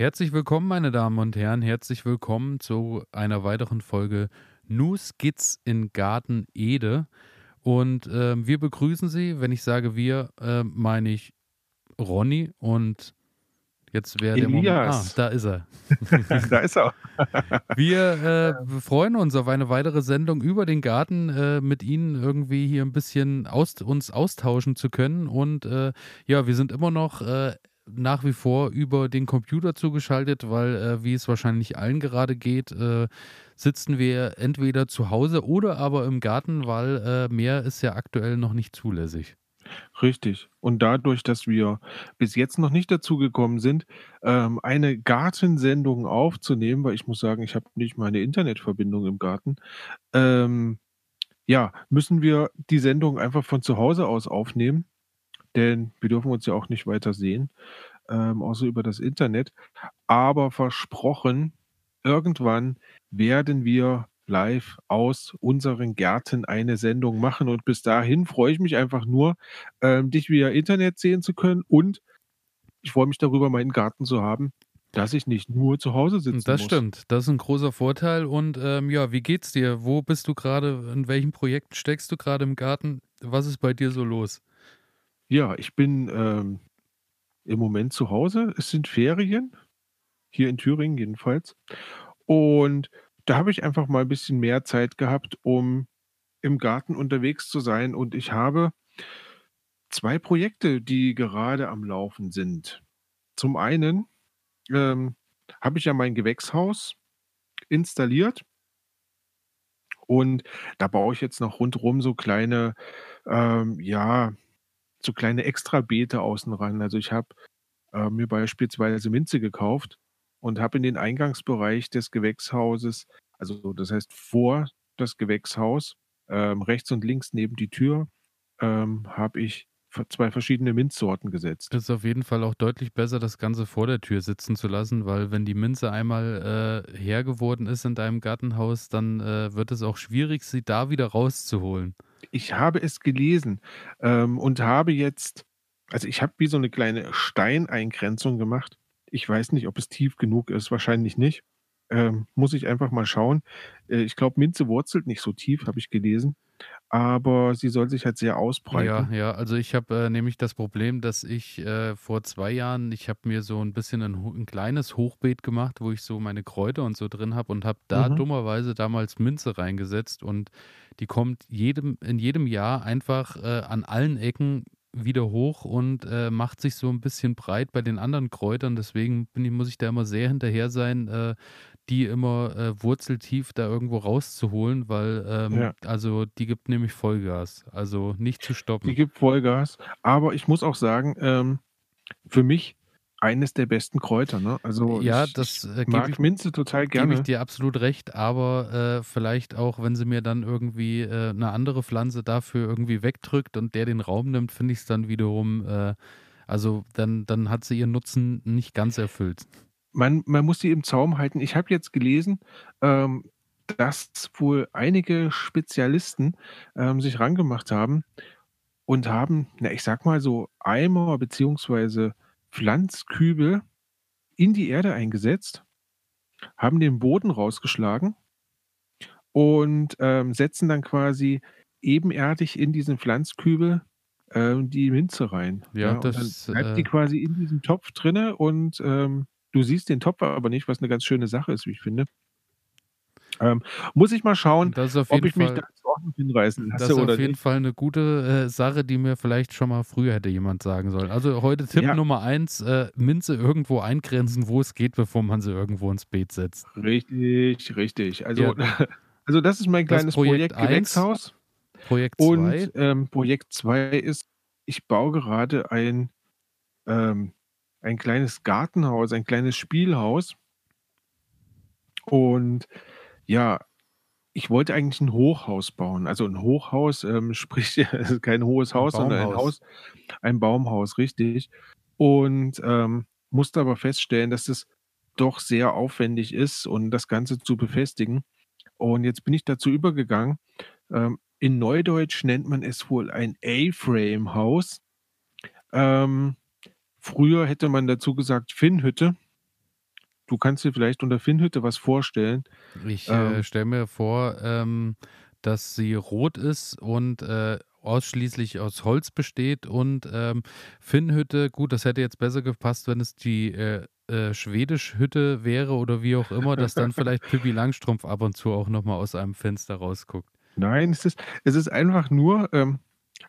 Herzlich willkommen, meine Damen und Herren. Herzlich willkommen zu einer weiteren Folge New Skits in Garten Ede. Und äh, wir begrüßen Sie. Wenn ich sage wir, äh, meine ich Ronny und jetzt wäre der Moment. Ah, da ist er. da ist er. wir äh, freuen uns auf eine weitere Sendung über den Garten, äh, mit Ihnen irgendwie hier ein bisschen aus, uns austauschen zu können. Und äh, ja, wir sind immer noch äh, nach wie vor über den Computer zugeschaltet, weil, äh, wie es wahrscheinlich allen gerade geht, äh, sitzen wir entweder zu Hause oder aber im Garten, weil äh, mehr ist ja aktuell noch nicht zulässig. Richtig. Und dadurch, dass wir bis jetzt noch nicht dazu gekommen sind, ähm, eine Gartensendung aufzunehmen, weil ich muss sagen, ich habe nicht meine Internetverbindung im Garten, ähm, ja, müssen wir die Sendung einfach von zu Hause aus aufnehmen denn wir dürfen uns ja auch nicht weiter sehen, ähm, außer über das Internet. Aber versprochen, irgendwann werden wir live aus unseren Gärten eine Sendung machen. Und bis dahin freue ich mich einfach nur, ähm, dich via Internet sehen zu können. Und ich freue mich darüber, meinen Garten zu haben, dass ich nicht nur zu Hause sitzen Das muss. stimmt, das ist ein großer Vorteil. Und ähm, ja, wie geht's dir? Wo bist du gerade? In welchem Projekt steckst du gerade im Garten? Was ist bei dir so los? Ja, ich bin, ähm, im Moment zu Hause. Es sind Ferien, hier in Thüringen jedenfalls. Und da habe ich einfach mal ein bisschen mehr Zeit gehabt, um im Garten unterwegs zu sein. Und ich habe zwei Projekte, die gerade am Laufen sind. Zum einen, ähm, habe ich ja mein Gewächshaus installiert und da baue ich jetzt noch rundherum so kleine, ähm, ja so kleine Extrabeete außen ran. Also ich habe äh, mir beispielsweise Minze gekauft und habe in den Eingangsbereich des Gewächshauses, also das heißt vor das Gewächshaus, ähm, rechts und links neben die Tür, ähm, habe ich zwei verschiedene Minzsorten gesetzt. Es ist auf jeden Fall auch deutlich besser, das Ganze vor der Tür sitzen zu lassen, weil wenn die Minze einmal äh, her geworden ist in deinem Gartenhaus, dann äh, wird es auch schwierig, sie da wieder rauszuholen. Ich habe es gelesen ähm, und habe jetzt, also ich habe wie so eine kleine Steineingrenzung gemacht. Ich weiß nicht, ob es tief genug ist, wahrscheinlich nicht. Ähm, muss ich einfach mal schauen. Äh, ich glaube, Minze wurzelt nicht so tief, habe ich gelesen aber sie soll sich halt sehr ausbreiten. Ja, ja, also ich habe äh, nämlich das Problem, dass ich äh, vor zwei Jahren, ich habe mir so ein bisschen ein, ein, kleines Hochbeet gemacht, wo ich so meine Kräuter und so drin habe und habe da mhm. dummerweise damals Minze reingesetzt und die kommt jedem, in jedem Jahr einfach äh, an allen Ecken wieder hoch und äh, macht sich so ein bisschen breit bei den anderen Kräutern. Deswegen ich, muss ich da immer sehr hinterher sein, äh, die immer äh, wurzeltief da irgendwo rauszuholen, weil ähm, ja. also die gibt nämlich Vollgas, also nicht zu stoppen. Die gibt Vollgas, aber ich muss auch sagen, ähm, für mich eines der besten Kräuter. Ne? Also ja, ich, das äh, mag ich, Minze total gerne. Gebe ich dir absolut recht, aber äh, vielleicht auch, wenn sie mir dann irgendwie äh, eine andere Pflanze dafür irgendwie wegdrückt und der den Raum nimmt, finde ich es dann wiederum, äh, also dann, dann hat sie ihren Nutzen nicht ganz erfüllt man, man muss sie im Zaum halten. Ich habe jetzt gelesen, ähm, dass wohl einige Spezialisten ähm, sich rangemacht haben und haben, na, ich sag mal so Eimer beziehungsweise Pflanzkübel in die Erde eingesetzt, haben den Boden rausgeschlagen und ähm, setzen dann quasi ebenerdig in diesen Pflanzkübel ähm, die Minze rein. Ja, ja das dann bleibt äh, die quasi in diesem Topf drinne und ähm, Du siehst den Topf aber nicht, was eine ganz schöne Sache ist, wie ich finde. Ähm, muss ich mal schauen, ob ich Fall, mich zur Ordnung hinreißen lasse Das ist auf jeden nicht. Fall eine gute äh, Sache, die mir vielleicht schon mal früher hätte jemand sagen sollen. Also heute Tipp ja. Nummer eins, äh, Minze irgendwo eingrenzen, wo es geht, bevor man sie irgendwo ins Beet setzt. Richtig, richtig. Also, ja. also das ist mein kleines Projekt, Projekt Gewächshaus. Projekt 2. Und ähm, Projekt 2 ist, ich baue gerade ein ähm, ein kleines Gartenhaus, ein kleines Spielhaus. Und ja, ich wollte eigentlich ein Hochhaus bauen. Also ein Hochhaus, ähm, sprich, kein hohes Haus, sondern ein Haus, ein Baumhaus, richtig. Und ähm, musste aber feststellen, dass es doch sehr aufwendig ist und das Ganze zu befestigen. Und jetzt bin ich dazu übergegangen. Ähm, in Neudeutsch nennt man es wohl ein A-Frame-Haus. Ähm, Früher hätte man dazu gesagt Finnhütte. Du kannst dir vielleicht unter Finnhütte was vorstellen. Ich äh, ähm, stelle mir vor, ähm, dass sie rot ist und äh, ausschließlich aus Holz besteht und ähm, Finnhütte, gut, das hätte jetzt besser gepasst, wenn es die äh, äh, Schwedisch-Hütte wäre oder wie auch immer, dass dann vielleicht Pippi Langstrumpf ab und zu auch nochmal aus einem Fenster rausguckt. Nein, es ist, es ist einfach nur, ähm,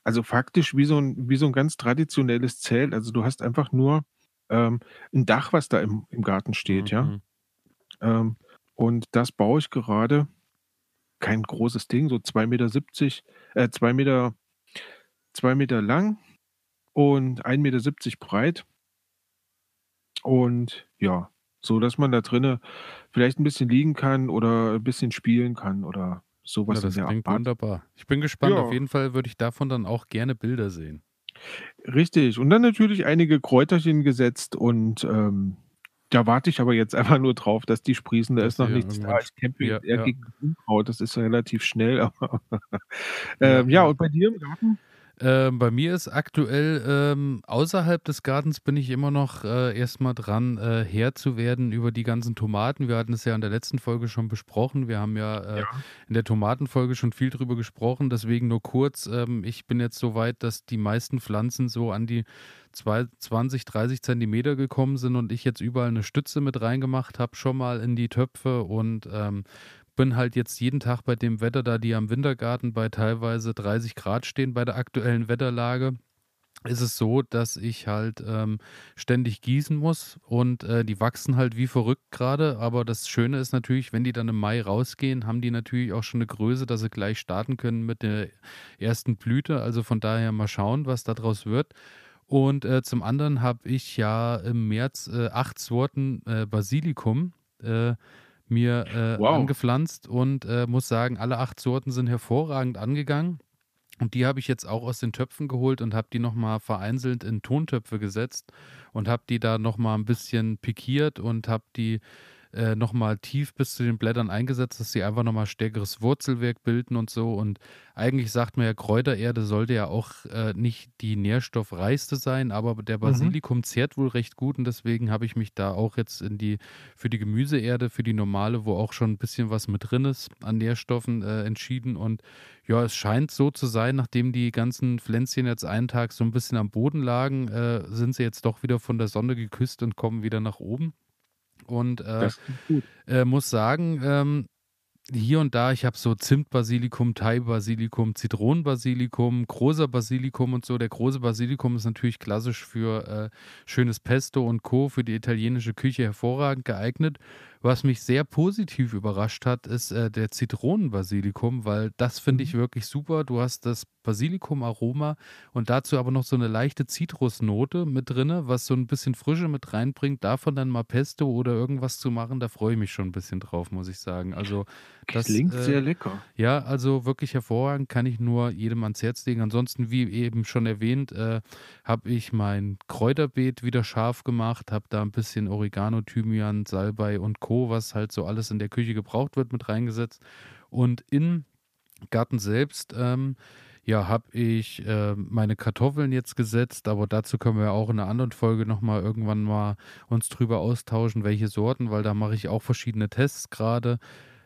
also faktisch wie so, ein, wie so ein ganz traditionelles Zelt. Also du hast einfach nur ähm, ein Dach, was da im, im Garten steht, mhm. ja. Ähm, und das baue ich gerade. Kein großes Ding, so 2,70 Meter, äh, 2 Meter, 2 Meter lang und 1,70 Meter breit. Und ja, so dass man da drinnen vielleicht ein bisschen liegen kann oder ein bisschen spielen kann oder sowas ja, das klingt wunderbar. Ich bin gespannt. Ja. Auf jeden Fall würde ich davon dann auch gerne Bilder sehen. Richtig. Und dann natürlich einige Kräuterchen gesetzt und ähm, da warte ich aber jetzt einfach nur drauf, dass die sprießen. Da das ist noch nichts da. Ich kämpfe ja, eher ja. gegen Unkraut. Das ist relativ schnell. Aber ähm, ja, und bei dir im Garten? Ähm, bei mir ist aktuell ähm, außerhalb des Gartens bin ich immer noch äh, erstmal dran, äh, Herr zu werden über die ganzen Tomaten. Wir hatten es ja in der letzten Folge schon besprochen. Wir haben ja, äh, ja. in der Tomatenfolge schon viel drüber gesprochen. Deswegen nur kurz. Ähm, ich bin jetzt so weit, dass die meisten Pflanzen so an die 20, 30 Zentimeter gekommen sind und ich jetzt überall eine Stütze mit reingemacht habe, schon mal in die Töpfe und ähm, bin halt jetzt jeden Tag bei dem Wetter, da die am Wintergarten bei teilweise 30 Grad stehen bei der aktuellen Wetterlage, ist es so, dass ich halt ähm, ständig gießen muss und äh, die wachsen halt wie verrückt gerade. Aber das Schöne ist natürlich, wenn die dann im Mai rausgehen, haben die natürlich auch schon eine Größe, dass sie gleich starten können mit der ersten Blüte. Also von daher mal schauen, was daraus wird. Und äh, zum anderen habe ich ja im März äh, acht Sorten äh, Basilikum äh, mir äh, wow. angepflanzt und äh, muss sagen, alle acht Sorten sind hervorragend angegangen. Und die habe ich jetzt auch aus den Töpfen geholt und habe die nochmal vereinzelt in Tontöpfe gesetzt und habe die da nochmal ein bisschen pikiert und habe die äh, nochmal tief bis zu den Blättern eingesetzt, dass sie einfach nochmal stärkeres Wurzelwerk bilden und so. Und eigentlich sagt man ja, Kräutererde sollte ja auch äh, nicht die nährstoffreichste sein, aber der mhm. Basilikum mhm. zehrt wohl recht gut und deswegen habe ich mich da auch jetzt in die, für die Gemüseerde, für die normale, wo auch schon ein bisschen was mit drin ist an Nährstoffen äh, entschieden. Und ja, es scheint so zu sein, nachdem die ganzen Pflänzchen jetzt einen Tag so ein bisschen am Boden lagen, äh, sind sie jetzt doch wieder von der Sonne geküsst und kommen wieder nach oben. Und äh, äh, muss sagen, ähm, hier und da, ich habe so Zimtbasilikum, Thai-Basilikum, Zitronenbasilikum, großer Basilikum und so. Der große Basilikum ist natürlich klassisch für äh, schönes Pesto und Co. für die italienische Küche hervorragend geeignet. Was mich sehr positiv überrascht hat, ist äh, der Zitronenbasilikum, weil das finde ich mhm. wirklich super. Du hast das Basilikum-Aroma und dazu aber noch so eine leichte Zitrusnote mit drin, was so ein bisschen Frische mit reinbringt. Davon dann mal Pesto oder irgendwas zu machen, da freue ich mich schon ein bisschen drauf, muss ich sagen. Also das klingt äh, sehr lecker. Ja, also wirklich hervorragend, kann ich nur jedem ans Herz legen. Ansonsten, wie eben schon erwähnt, äh, habe ich mein Kräuterbeet wieder scharf gemacht, habe da ein bisschen Oregano, Thymian, Salbei und Co Co., was halt so alles in der Küche gebraucht wird, mit reingesetzt. Und im Garten selbst, ähm, ja, habe ich äh, meine Kartoffeln jetzt gesetzt, aber dazu können wir auch in einer anderen Folge nochmal irgendwann mal uns drüber austauschen, welche Sorten, weil da mache ich auch verschiedene Tests gerade.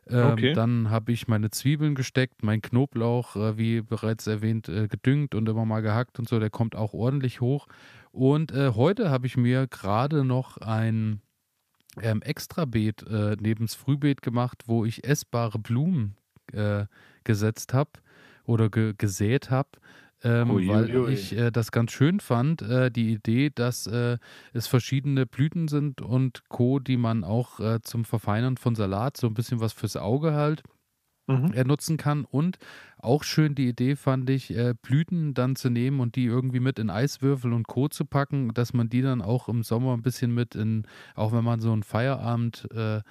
Ähm, okay. Dann habe ich meine Zwiebeln gesteckt, mein Knoblauch, äh, wie bereits erwähnt, äh, gedüngt und immer mal gehackt und so, der kommt auch ordentlich hoch. Und äh, heute habe ich mir gerade noch ein ähm, Extrabeet äh, neben das Frühbeet gemacht, wo ich essbare Blumen äh, gesetzt habe oder ge gesät habe. Ähm, ui, weil ui. ich äh, das ganz schön fand, äh, die Idee, dass äh, es verschiedene Blüten sind und Co., die man auch äh, zum Verfeinern von Salat, so ein bisschen was fürs Auge halt, mhm. nutzen kann. Und auch schön die Idee fand ich, äh, Blüten dann zu nehmen und die irgendwie mit in Eiswürfel und Co. zu packen, dass man die dann auch im Sommer ein bisschen mit in, auch wenn man so ein Feierabend äh,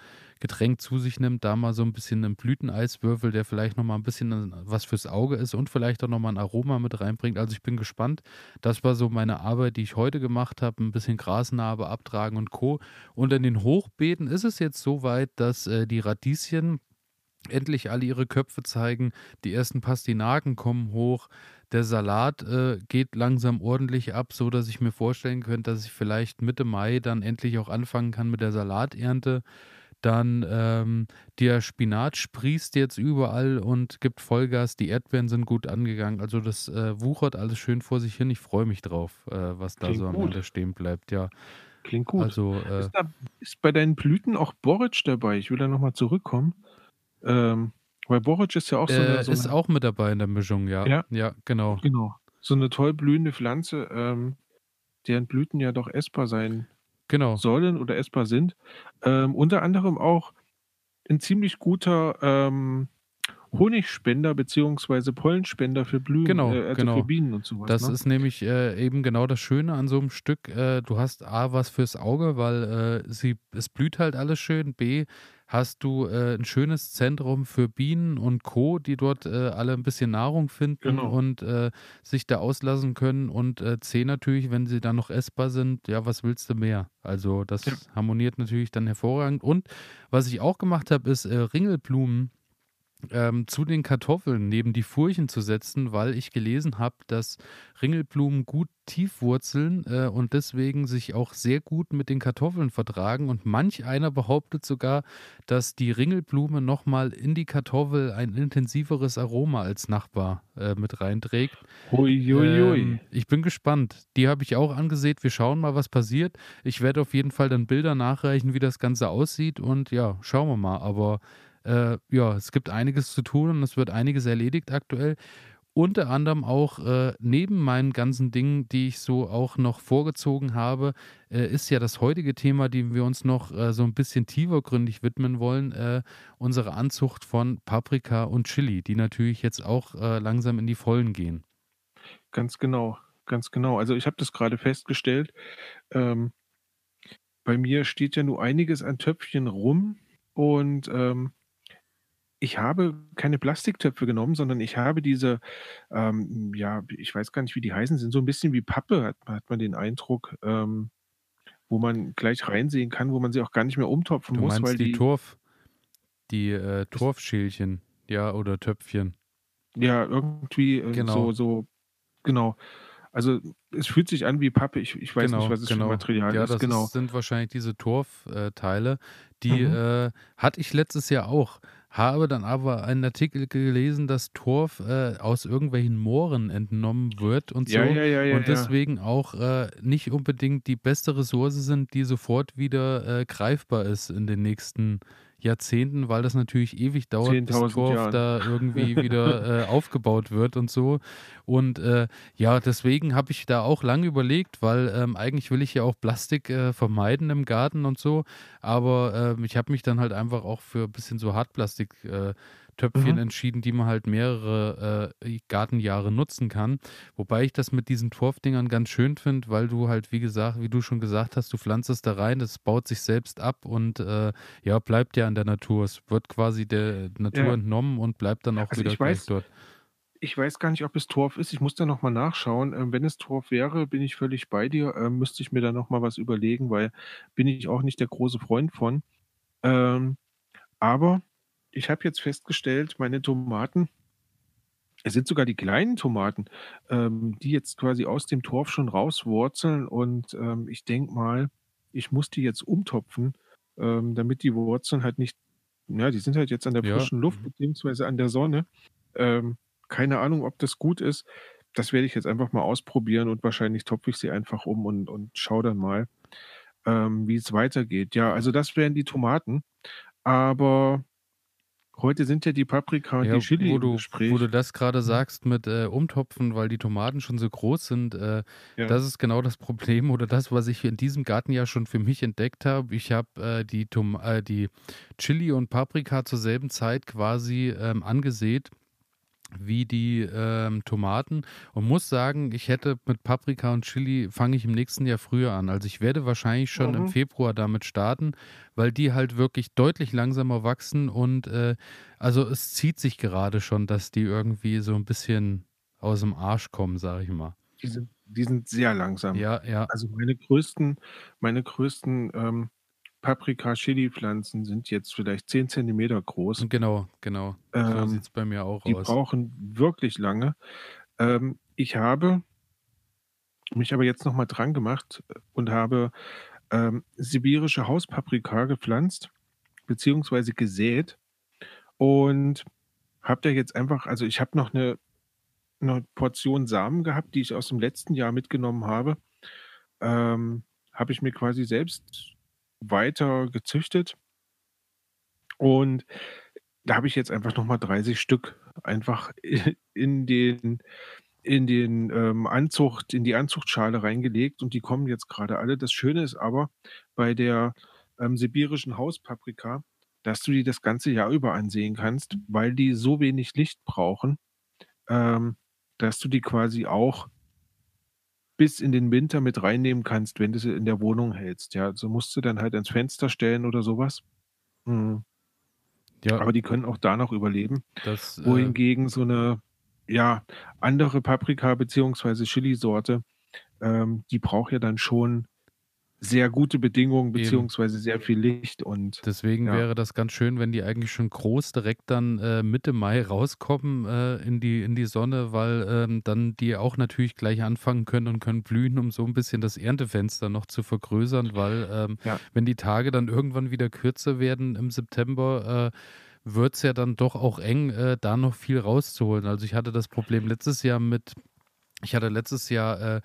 zu sich nimmt, da mal so ein bisschen einen Blüteneiswürfel, der vielleicht nochmal ein bisschen was fürs Auge ist und vielleicht auch nochmal ein Aroma mit reinbringt. Also ich bin gespannt. Das war so meine Arbeit, die ich heute gemacht habe. Ein bisschen Grasnarbe abtragen und Co. Und in den Hochbeeten ist es jetzt so weit, dass äh, die Radieschen endlich alle ihre Köpfe zeigen. Die ersten Pastinaken kommen hoch. Der Salat äh, geht langsam ordentlich ab, so dass ich mir vorstellen könnte, dass ich vielleicht Mitte Mai dann endlich auch anfangen kann mit der Salaternte. Dann ähm, der Spinat sprießt jetzt überall und gibt Vollgas. Die Erdbeeren sind gut angegangen. Also das äh, wuchert alles schön vor sich hin. Ich freue mich drauf, äh, was da Klingt so am gut. Ende stehen bleibt. Ja. Klingt gut. Also, äh, ist, da, ist, bei deinen Blüten auch Boric dabei? Ich will da nochmal zurückkommen. Ähm, weil Boric ist ja auch so eine, äh, so Ist eine, auch mit dabei in der Mischung, ja. Ja, ja genau. Genau. So eine toll blühende Pflanze, ähm, deren Blüten ja doch essbar sein genau. sollen oder essbar sind. Ähm, unter anderem auch ein ziemlich guter ähm, Honigspender bzw. Pollenspender für Blühen, genau, äh, also genau. für Bienen und sowas. Das ne? ist nämlich äh, eben genau das Schöne an so einem Stück. Äh, du hast A, was fürs Auge, weil äh, sie, es blüht halt alles schön. B, hast du äh, ein schönes Zentrum für Bienen und Co., die dort äh, alle ein bisschen Nahrung finden genau. und sich da auslassen können. Und C natürlich, wenn sie dann noch essbar sind, ja, was willst du mehr? Also das ja. harmoniert natürlich dann hervorragend. Und was ich auch gemacht habe, ist Ringelblumen ähm, zu den Kartoffeln neben die Furchen zu setzen, weil ich gelesen habe, dass Ringelblumen gut tief wurzeln äh, und deswegen sich auch sehr gut mit den Kartoffeln vertragen. Und manch einer behauptet sogar, dass die Ringelblume nochmal in die Kartoffel ein intensiveres Aroma als Nachbar äh, mit reinträgt. Huiuiui. Ähm, ich bin gespannt. Die habe ich auch angesehen. Wir schauen mal, was passiert. Ich werde auf jeden Fall dann Bilder nachreichen, wie das Ganze aussieht. Und ja, schauen wir mal. Aber äh, ja, es gibt einiges zu tun und es wird einiges erledigt aktuell. Unter anderem auch äh, neben meinen ganzen Dingen, die ich so auch noch vorgezogen habe, äh, ist ja das heutige Thema, dem wir uns noch äh, so ein bisschen tiefergründig widmen wollen, äh, unsere Anzucht von Paprika und Chili, die natürlich jetzt auch äh, langsam in die Vollen gehen. Ganz genau, ganz genau. Also ich habe das gerade festgestellt. Ähm, bei mir steht ja nur einiges an Töpfchen rum und ähm, ich habe keine Plastiktöpfe genommen, sondern ich habe diese, ähm, ja, ich weiß gar nicht, wie die heißen, sind so ein bisschen wie Pappe, hat, hat man den Eindruck, ähm, wo man gleich reinsehen kann, wo man sie auch gar nicht mehr umtopfen du muss, meinst weil die die, Torf, die äh, Torfschälchen, ja, oder Töpfchen. ja, irgendwie äh, Genau. so, so, genau. Also es fühlt sich an wie Pappe, ich, ich weiß nicht, Genau, was es für genau. Material Ja, ist, das genau. sind wahrscheinlich diese Torfteile. Die Mhm. äh, hatte ich letztes Jahr auch. Habe dann aber einen Artikel gelesen, dass Torf äh, aus irgendwelchen Mooren entnommen wird und so. Ja, ja, ja, ja, und deswegen auch äh, nicht unbedingt die beste Ressource sind, die sofort wieder äh, greifbar ist in den nächsten Jahrzehnten, weil das natürlich ewig dauert, bis 10.000 Torf Jahren. da irgendwie wieder äh, aufgebaut wird und so. Und äh, ja, deswegen habe ich da auch lange überlegt, weil ähm, eigentlich will ich ja auch Plastik äh, vermeiden im Garten und so. Aber ähm, ich habe mich dann halt einfach auch für ein bisschen so Hartplastik äh, Töpfchen Mhm. entschieden, die man halt mehrere äh, Gartenjahre nutzen kann. Wobei ich das mit diesen Torfdingern ganz schön finde, weil du halt, wie gesagt, wie du schon gesagt hast, du pflanzt es da rein, das baut sich selbst ab und äh, ja, bleibt ja in der Natur. Es wird quasi der Natur Ja. entnommen und bleibt dann auch Also wieder ich weiß, dort. ich weiß gar nicht, ob es Torf ist. Ich muss da nochmal nachschauen. Ähm, wenn es Torf wäre, bin ich völlig bei dir. Ähm, müsste ich mir da nochmal was überlegen, weil bin ich auch nicht der große Freund von. Ähm, aber ich habe jetzt festgestellt, meine Tomaten, es sind sogar die kleinen Tomaten, ähm, die jetzt quasi aus dem Torf schon rauswurzeln. Und ähm, ich denke mal, ich muss die jetzt umtopfen, ähm, damit die Wurzeln halt nicht, ja, die sind halt jetzt an der Ja, frischen Luft mhm. beziehungsweise an der Sonne. Ähm, keine Ahnung, ob das gut ist. Das werde ich jetzt einfach mal ausprobieren und wahrscheinlich topfe ich sie einfach um und, und schaue dann mal, ähm, wie es weitergeht. Ja, also das wären die Tomaten. Aber heute sind ja die Paprika und Ja, die Chili wo du, wo du Gespräch. das gerade sagst mit äh, Umtopfen, weil die Tomaten schon so groß sind, äh, Ja. das ist genau das Problem oder das, was ich in diesem Garten ja schon für mich entdeckt habe. Ich habe äh, die, Tom äh, die Chili und Paprika zur selben Zeit quasi ähm, angesät wie die ähm, Tomaten und muss sagen, ich hätte mit Paprika und Chili fange ich im nächsten Jahr früher an. Also ich werde wahrscheinlich schon im Mhm. Februar damit starten, weil die halt wirklich deutlich langsamer wachsen und äh, also es zieht sich gerade schon, dass die irgendwie so ein bisschen aus dem Arsch kommen, sage ich mal. Die sind, die sind sehr langsam. Ja, ja, Also meine größten, meine größten ähm, Paprika-Chili-Pflanzen sind jetzt vielleicht 10 Zentimeter groß. Genau, genau. So Ähm, sieht es bei mir auch die aus. brauchen wirklich lange. Ähm, ich habe mich aber jetzt noch mal dran gemacht und habe, ähm, sibirische Hauspaprika gepflanzt beziehungsweise gesät und habe da jetzt einfach also, ich habe noch 'ne 'ne Portion Samen gehabt, die ich aus dem letzten Jahr mitgenommen habe. Ähm, habe ich mir quasi selbst weiter gezüchtet. Und da habe ich jetzt einfach noch mal 30 Stück einfach in den in den, ähm, Anzucht in die Anzuchtschale reingelegt und die kommen jetzt grade alle. Das Schöne ist aber bei der, ähm, sibirischen Hauspaprika, dass du die das ganze Jahr über ansehen kannst, weil die so wenig Licht brauchen, ähm, dass du die quasi auch bis in den Winter mit reinnehmen kannst, wenn du sie in der Wohnung hältst, ja. So musst du dann halt ans Fenster stellen oder so was. Mhm. Ja. Aber die können auch da noch überleben. Das, äh Wohingegen so 'ne, ja, andere Paprika beziehungsweise Chilisorte, ähm, die braucht ja dann schon sehr gute Bedingungen beziehungsweise sehr viel Licht und Deswegen ja. wäre das ganz schön, wenn die eigentlich schon groß direkt dann, äh, Mitte Mai rauskommen, äh, in die in die Sonne, weil, ähm, dann die auch natürlich gleich anfangen können und können blühen, um so 'n bisschen das Erntefenster noch zu vergrößern, weil, ähm, Ja. wenn die Tage dann irgendwann wieder kürzer werden im September, äh, wird's ja dann doch auch eng, äh, da noch viel rauszuholen. Also, ich hatte das Problem letztes Jahr mit ich hatte letztes Jahr, äh,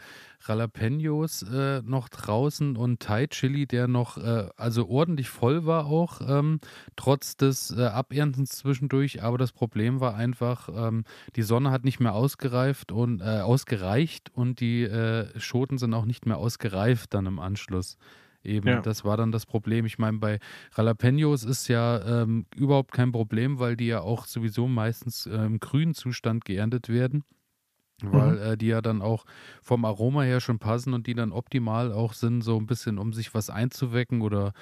Jalapeños, äh, noch draußen und Thai Chili, der noch, äh, also ordentlich voll war auch, ähm, trotz des, äh, Aberntens zwischendurch. Aber das Problem war einfach, ähm, die Sonne hat nicht mehr ausgereift und äh, ausgereicht und die, äh, Schoten sind auch nicht mehr ausgereift dann im Anschluss. Eben, Ja. das war dann das Problem. Ich meine, bei Jalapeños ist ja, ähm, überhaupt kein Problem, weil die ja auch sowieso meistens, äh, im grünen Zustand geerntet werden, weil, Mhm. äh, die ja dann auch vom Aroma her schon passen und die dann optimal auch sind, so 'n bisschen, um sich was einzuwecken oder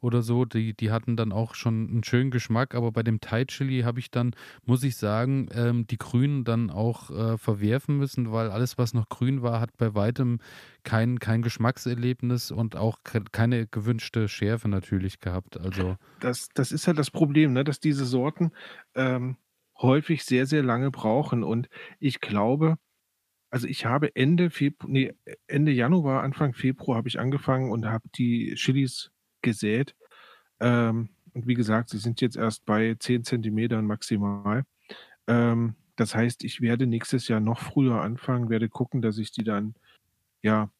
oder so. Die die hatten dann auch schon 'n schönen Geschmack, aber bei dem Thai Chili habe ich dann, muss ich sagen, ähm, die Grünen dann auch, äh, verwerfen müssen, weil alles, was noch grün war, hat bei weitem kein kein Geschmackserlebnis und auch keine gewünschte Schärfe natürlich gehabt, also Das das ist halt das Problem, ne, dass diese Sorten, ähm, häufig sehr, sehr lange brauchen und ich glaube also, ich habe Ende Feb ne, Ende Januar, Anfang Februar habe ich angefangen und habe die Chilis gesät. Ähm, und wie gesagt, sie sind jetzt erst bei 10 Zentimetern maximal. Ähm, das heißt, ich werde nächstes Jahr noch früher anfangen, werde gucken, dass ich die dann, ja,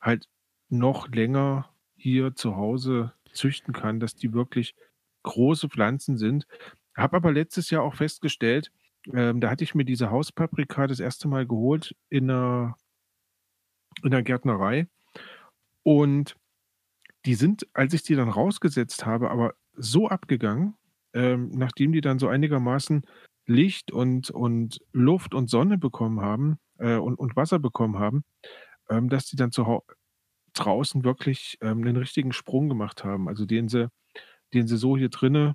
halt noch länger hier zu Hause züchten kann, dass die wirklich große Pflanzen sind. Habe aber letztes Jahr auch festgestellt, ähm, da hatte ich mir diese Hauspaprika das 1. Mal geholt in 'ner in 'ner Gärtnerei. Und die sind, als ich die dann rausgesetzt habe, aber so abgegangen, ähm, nachdem die dann so einigermaßen Licht und und Luft und Sonne bekommen haben, äh, und und Wasser bekommen haben, ähm, dass die dann zu draußen wirklich, ähm, 'nen richtigen Sprung gemacht haben, also den sie den sie so hier drinnen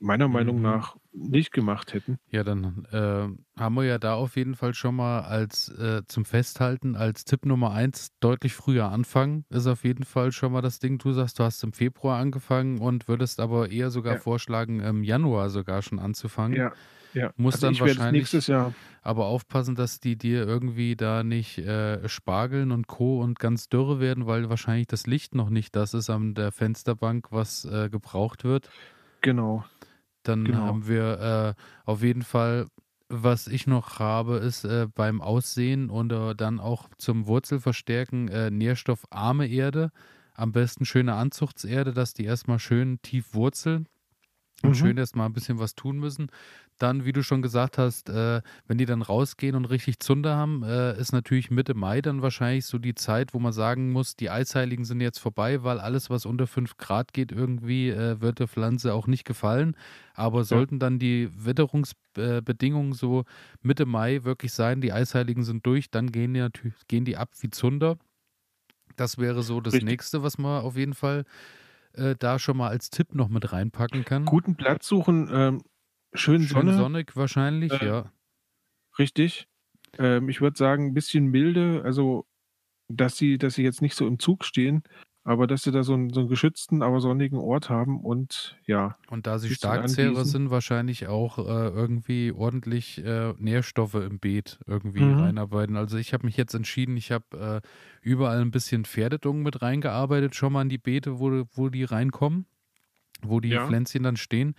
meiner Meinung Mhm. nach nicht gemacht hätten. Ja, dann, äh, haben wir ja da auf jeden Fall schon mal als äh, zum Festhalten als Tipp Nummer 1 deutlich früher anfangen, ist auf jeden Fall schon mal das Ding. Du sagst, du hast im Februar angefangen und würdest aber eher sogar Ja. vorschlagen, im Januar sogar schon anzufangen. Ja, ja. Musst Also, dann wahrscheinlich nächstes Jahr aber aufpassen, dass die dir irgendwie da nicht, äh, Spargeln und Co. und ganz dürre werden, weil wahrscheinlich das Licht noch nicht das ist an der Fensterbank, was, äh, gebraucht wird. Genau. Dann Genau. haben wir, äh, auf jeden Fall was ich noch habe, ist, äh, beim Aussehen und, äh, dann auch zum Wurzelverstärken, äh, nährstoffarme Erde. Am besten schöne Anzuchtserde, dass die erst mal schön tief wurzeln und Mhm. schön erst mal 'n bisschen was tun müssen. Dann, wie du schon gesagt hast, äh, wenn die dann rausgehen und richtig Zunder haben, äh, ist natürlich Mitte Mai dann wahrscheinlich so die Zeit, wo man sagen muss, die Eisheiligen sind jetzt vorbei, weil alles, was unter 5 Grad geht irgendwie, äh, wird der Pflanze auch nicht gefallen. Aber Ja. sollten dann die Witterungs äh, so Mitte Mai wirklich sein, die Eisheiligen sind durch, dann gehen die natü gehen die ab wie Zunder. Das wäre so das Richtig. Nächste, was man auf jeden Fall, äh, da schon mal als Tipp noch mit reinpacken kann. Guten Platz suchen, ähm, schön Sonne. sonnig wahrscheinlich, Äh, ja. Richtig. Ähm, ich würde sagen, 'n bisschen milde, also, dass sie dass sie jetzt nicht so im Zug stehen, aber dass sie da so einen, so einen geschützten, aber sonnigen Ort haben und ja. Und da sie Starkzehrer sind, wahrscheinlich auch äh, irgendwie ordentlich äh, Nährstoffe im Beet irgendwie mhm. reinarbeiten. Also ich habe mich jetzt entschieden, ich habe äh, überall ein bisschen Pferdedung mit reingearbeitet, schon mal in die Beete, wo, wo die reinkommen, wo die ja. Pflänzchen dann stehen.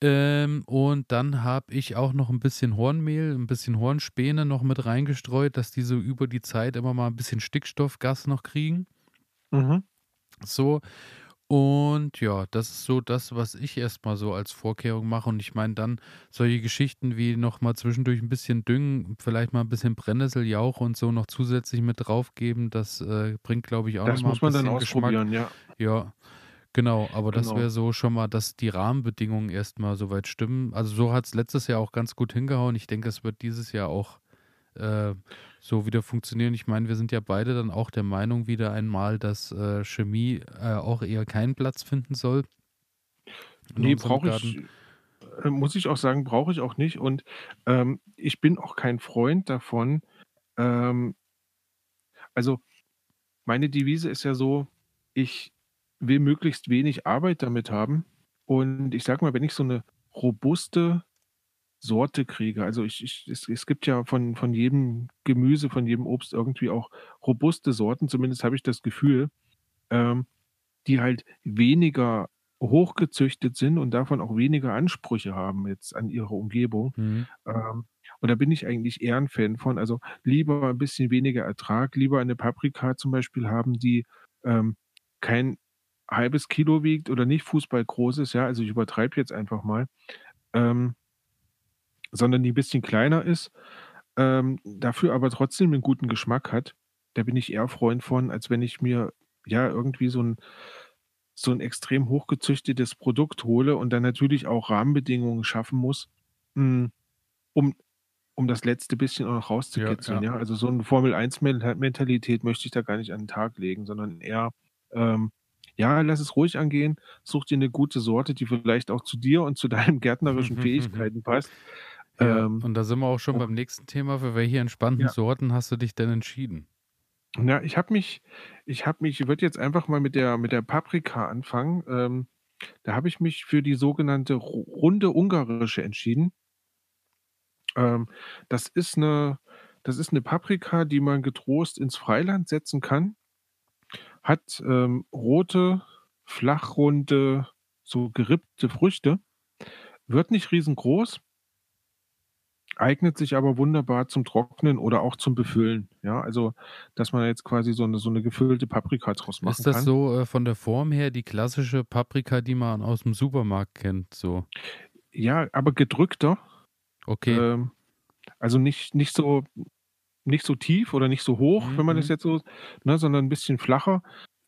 Ähm, und dann habe ich auch noch ein bisschen Hornmehl, ein bisschen Hornspäne noch mit reingestreut, dass die so über die Zeit immer mal ein bisschen Stickstoffgas noch kriegen. Mhm. So. Und ja, das ist so das, was ich erstmal so als Vorkehrung mache. Und ich meine dann solche Geschichten wie nochmal zwischendurch ein bisschen Düngen, vielleicht mal ein bisschen Brennnesseljauch und so noch zusätzlich mit draufgeben, das äh, bringt, glaube ich, auch nochmal ein bisschen Das muss man dann ausprobieren, Geschmack. ja. Ja, Genau, aber genau. das wäre so schon mal, dass die Rahmenbedingungen erstmal soweit stimmen. Also so hat es letztes Jahr auch ganz gut hingehauen. Ich denke, es wird dieses Jahr auch äh, so wieder funktionieren. Ich meine, wir sind ja beide dann auch der Meinung wieder einmal, dass äh, Chemie äh, auch eher keinen Platz finden soll. Nee, brauche ich, äh, muss ich auch sagen, brauche ich auch nicht. Und ähm, ich bin auch kein Freund davon. Ähm, also meine Devise ist ja so, ich will möglichst wenig Arbeit damit haben. Und ich sage mal, wenn ich so eine robuste Sorte kriege, also ich, ich, es, es gibt ja von, von jedem Gemüse, von jedem Obst irgendwie auch robuste Sorten, zumindest habe ich das Gefühl, ähm, die halt weniger hochgezüchtet sind und davon auch weniger Ansprüche haben jetzt an ihre Umgebung. Mhm. Ähm, und da bin ich eigentlich eher ein Fan von. Also lieber ein bisschen weniger Ertrag, lieber eine Paprika zum Beispiel haben, die ähm, kein halbes Kilo wiegt oder nicht fußballgroß ist, ja, also ich übertreibe jetzt einfach mal, ähm, sondern die ein bisschen kleiner ist, ähm, dafür aber trotzdem einen guten Geschmack hat. Da bin ich eher Freund von, als wenn ich mir ja irgendwie so ein, so ein extrem hochgezüchtetes Produkt hole und dann natürlich auch Rahmenbedingungen schaffen muss, hm, um, um das letzte bisschen auch noch rauszukitzeln. Ja, ja. ja? Also so eine Formel-1-Mentalität möchte ich da gar nicht an den Tag legen, sondern eher ähm, ja, lass es ruhig angehen, such dir eine gute Sorte, die vielleicht auch zu dir und zu deinen gärtnerischen Fähigkeiten passt. Ja, ähm, und da sind wir auch schon beim nächsten Thema. Für welche entspannten ja. Sorten hast du dich denn entschieden? Na, ich habe mich, ich habe mich, ich würde jetzt einfach mal mit der, mit der Paprika anfangen. Ähm, da habe ich mich für die sogenannte runde ungarische entschieden. Ähm, das ist eine, das ist eine Paprika, die man getrost ins Freiland setzen kann. Hat, ähm, rote, flachrunde, so gerippte Früchte. Wird nicht riesengroß, eignet sich aber wunderbar zum Trocknen oder auch zum Befüllen. Ja, also, dass man jetzt quasi so eine so 'ne gefüllte Paprika draus machen Ist das kann. so, äh, von der Form her die klassische Paprika, die man aus dem Supermarkt kennt, so? Ja, aber gedrückter. Okay. Ähm, also nicht nicht so nicht so tief oder nicht so hoch, mhm. wenn man das mhm. jetzt so, ne, sondern ein bisschen flacher.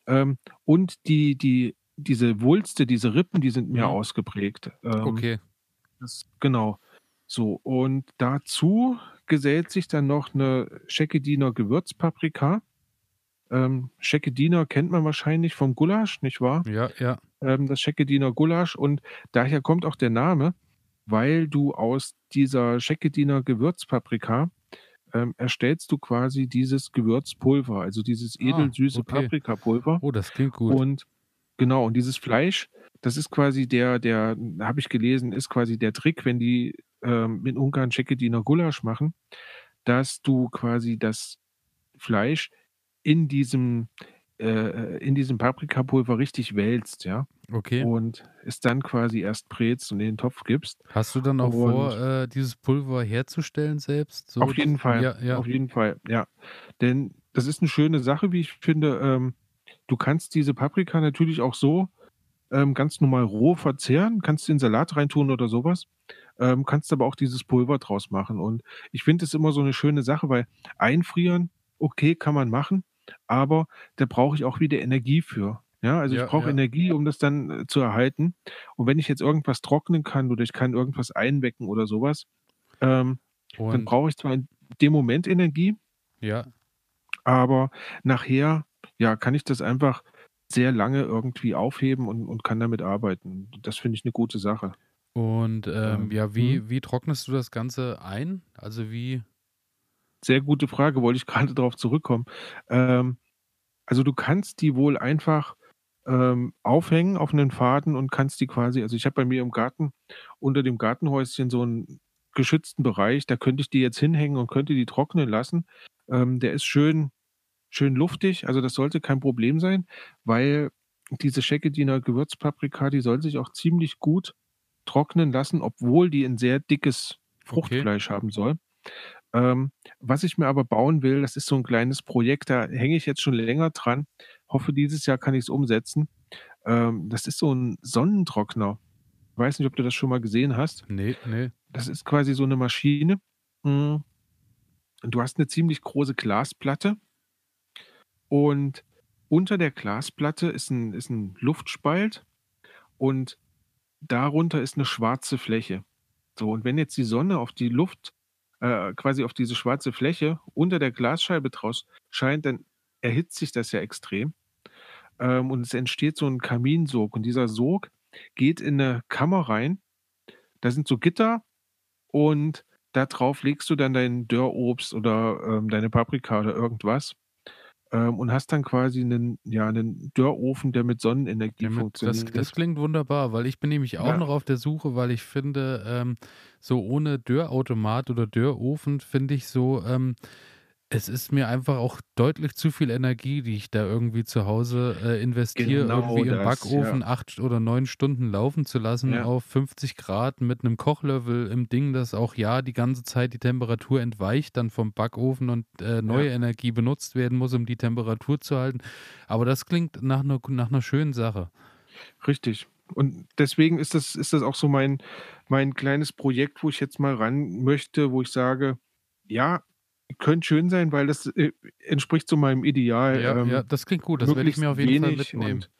Ähm, und die, die, diese Wulste, diese Rippen, die sind mehr mhm. ausgeprägt. Ähm, okay. Das, genau. So, und dazu gesellt sich dann noch eine Scheckediner Gewürzpaprika. Ähm, Scheckediner kennt man wahrscheinlich vom Gulasch, nicht wahr? Ja, ja. Ähm, das Scheckediner Gulasch und daher kommt auch der Name, weil du aus dieser Scheckediner Gewürzpaprika ähm, erstellst du quasi dieses Gewürzpulver, also dieses ah, edelsüße okay. Paprikapulver. Oh, das klingt gut. Und genau, und dieses Fleisch, das ist quasi der, der, habe ich gelesen, ist quasi der Trick, wenn die ähm, in Ungarn Ceckediner Gulasch machen, dass du quasi das Fleisch in diesem äh, in diesem Paprikapulver richtig wälzt, ja. Okay. Und es dann quasi erst brätst und in den Topf gibst. Hast du dann auch und vor, äh, dieses Pulver herzustellen selbst? So auf jeden Fall. Ja, ja. Auf jeden Fall, ja. Denn das ist eine schöne Sache, wie ich finde. Ähm, du kannst diese Paprika natürlich auch so ähm, ganz normal roh verzehren, kannst den Salat reintun oder sowas. Ähm, kannst aber auch dieses Pulver draus machen. Und ich finde es immer so eine schöne Sache, weil einfrieren, okay, kann man machen aber da brauche ich auch wieder Energie für. Ja, also ich brauche ja. Energie, um das dann äh, zu erhalten. Und wenn ich jetzt irgendwas trocknen kann oder ich kann irgendwas einwecken oder sowas, ähm, dann brauche ich zwar in dem Moment Energie, ja. aber nachher, ja, kann ich das einfach sehr lange irgendwie aufheben und, und kann damit arbeiten. Das finde ich eine gute Sache. Und ähm, ja, wie, hm? wie trocknest du das Ganze ein? Also wie sehr gute Frage, wollte ich gerade darauf zurückkommen. Ähm, Also du kannst die wohl einfach ähm, aufhängen auf einen Faden und kannst die quasi, also ich habe bei mir im Garten unter dem Gartenhäuschen so einen geschützten Bereich, da könnte ich die jetzt hinhängen und könnte die trocknen lassen. Ähm, der ist schön, schön luftig, also das sollte kein Problem sein, weil diese Scheckediner Gewürzpaprika, die soll sich auch ziemlich gut trocknen lassen, obwohl die ein sehr dickes Fruchtfleisch okay. haben soll. Ähm, was ich mir aber bauen will, das ist so ein kleines Projekt, da hänge ich jetzt schon länger dran. Hoffe, dieses Jahr kann ich es umsetzen. Ähm, das ist so ein Sonnentrockner. Ich weiß nicht, ob du das schon mal gesehen hast. Nee, nee. Das ist quasi so eine Maschine. Hm. Du hast eine ziemlich große Glasplatte und unter der Glasplatte ist ein, ist ein Luftspalt und darunter ist eine schwarze Fläche. So, und wenn jetzt die Sonne auf die Luft, äh, quasi auf diese schwarze Fläche unter der Glasscheibe draus scheint, dann erhitzt sich das ja extrem. Ähm, und es entsteht so ein Kaminsog. Und dieser Sog geht in eine Kammer rein. Da sind so Gitter und da drauf legst du dann dein Dörrobst oder ähm, deine Paprika oder irgendwas ähm, und hast dann quasi einen, ja, einen Dörrofen, der mit Sonnenenergie ja, mit, funktioniert. Das, das, klingt wunderbar, weil ich bin nämlich auch ja. noch auf der Suche, weil ich finde, ähm, so ohne Dörrautomat oder Dörrofen finde ich so, ähm, es ist mir einfach auch deutlich zu viel Energie, die ich da irgendwie zu Hause äh, investiere, genau irgendwie im Backofen ja. acht oder neun Stunden laufen zu lassen ja. auf 50 Grad mit einem Kochlevel im Ding, das auch ja die ganze Zeit die Temperatur entweicht dann vom Backofen und äh, neue ja. Energie benutzt werden muss, um die Temperatur zu halten. Aber das klingt nach einer, nach einer schönen Sache. Richtig. Und deswegen ist das, ist das auch so mein, mein kleines Projekt, wo ich jetzt mal ran möchte, wo ich sage, ja, könnte schön sein, weil das äh, entspricht so meinem Ideal. Ja, ähm, ja das klingt gut. Das werde ich mir auf jeden Fall mitnehmen. Und,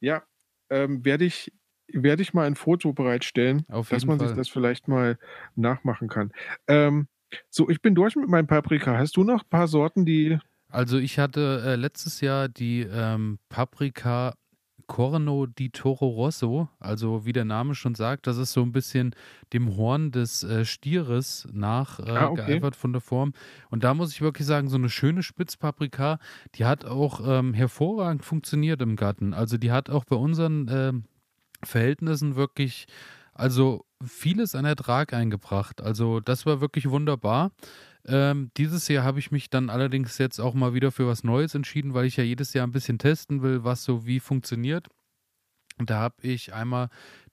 ja, ähm, werde ich, werde ich mal ein Foto bereitstellen, dass man Fall. sich das vielleicht mal nachmachen kann. Ähm, so, ich bin durch mit meinem Paprika. Hast du noch ein paar Sorten, die. Also, ich hatte äh, letztes Jahr die ähm, Paprika Corno di Toro Rosso, also wie der Name schon sagt, das ist so ein bisschen dem Horn des äh, Stieres nachgeeifert äh, ah, okay. von der Form. Und da muss ich wirklich sagen, so eine schöne Spitzpaprika, die hat auch ähm, hervorragend funktioniert im Garten. Also die hat auch bei unseren äh, Verhältnissen wirklich, also vieles an Ertrag eingebracht. Also das war wirklich wunderbar. Ähm, dieses Jahr habe ich mich dann allerdings jetzt auch mal wieder für was Neues entschieden, weil ich ja jedes Jahr ein bisschen testen will, was so wie funktioniert. Und da habe ich einmal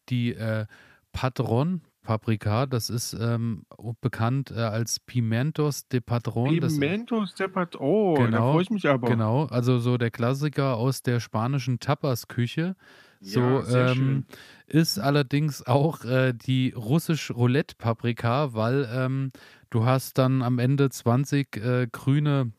die äh, Patron Paprika, das ist ähm, bekannt äh, als Pimentos de Patron. Pimentos de Patron, oh, genau, da freue ich mich aber. Genau, also so der Klassiker aus der spanischen Tapas-Küche. So ja, ähm, ist allerdings auch äh, die russisch Roulette-Paprika, weil ähm, du hast dann am Ende 20 äh, grüne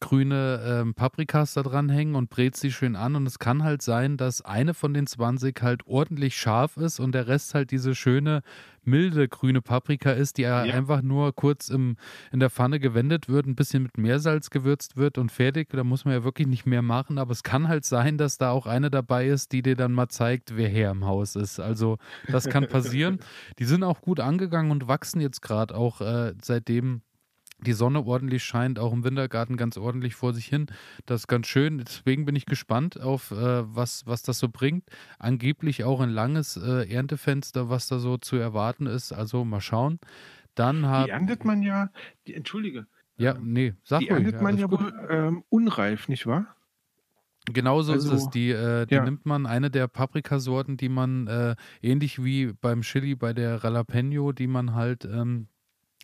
grüne ähm, Paprikas da dran hängen und brätst sie schön an. Und es kann halt sein, dass eine von den 20 halt ordentlich scharf ist und der Rest halt diese schöne, milde grüne Paprika ist, die ja. einfach nur kurz im, in der Pfanne gewendet wird, ein bisschen mit Meersalz gewürzt wird und fertig. Da muss man ja wirklich nicht mehr machen. Aber es kann halt sein, dass da auch eine dabei ist, die dir dann mal zeigt, wer her im Haus ist. Also das kann passieren. die sind auch gut angegangen und wachsen jetzt gerade auch äh, seitdem die Sonne ordentlich scheint, auch im Wintergarten ganz ordentlich vor sich hin. Das ist ganz schön. Deswegen bin ich gespannt auf, äh, was, was das so bringt. Angeblich auch ein langes äh, Erntefenster, was da so zu erwarten ist. Also mal schauen. Dann hat, die erntet man ja, die, entschuldige. Ja, ähm, nee, sag Die ruhig, erntet man ja wohl ähm, unreif, nicht wahr? Genauso also, ist es. Die, äh, die ja. nimmt man eine der Paprikasorten, die man äh, ähnlich wie beim Chili bei der Jalapeno, die man halt ähm,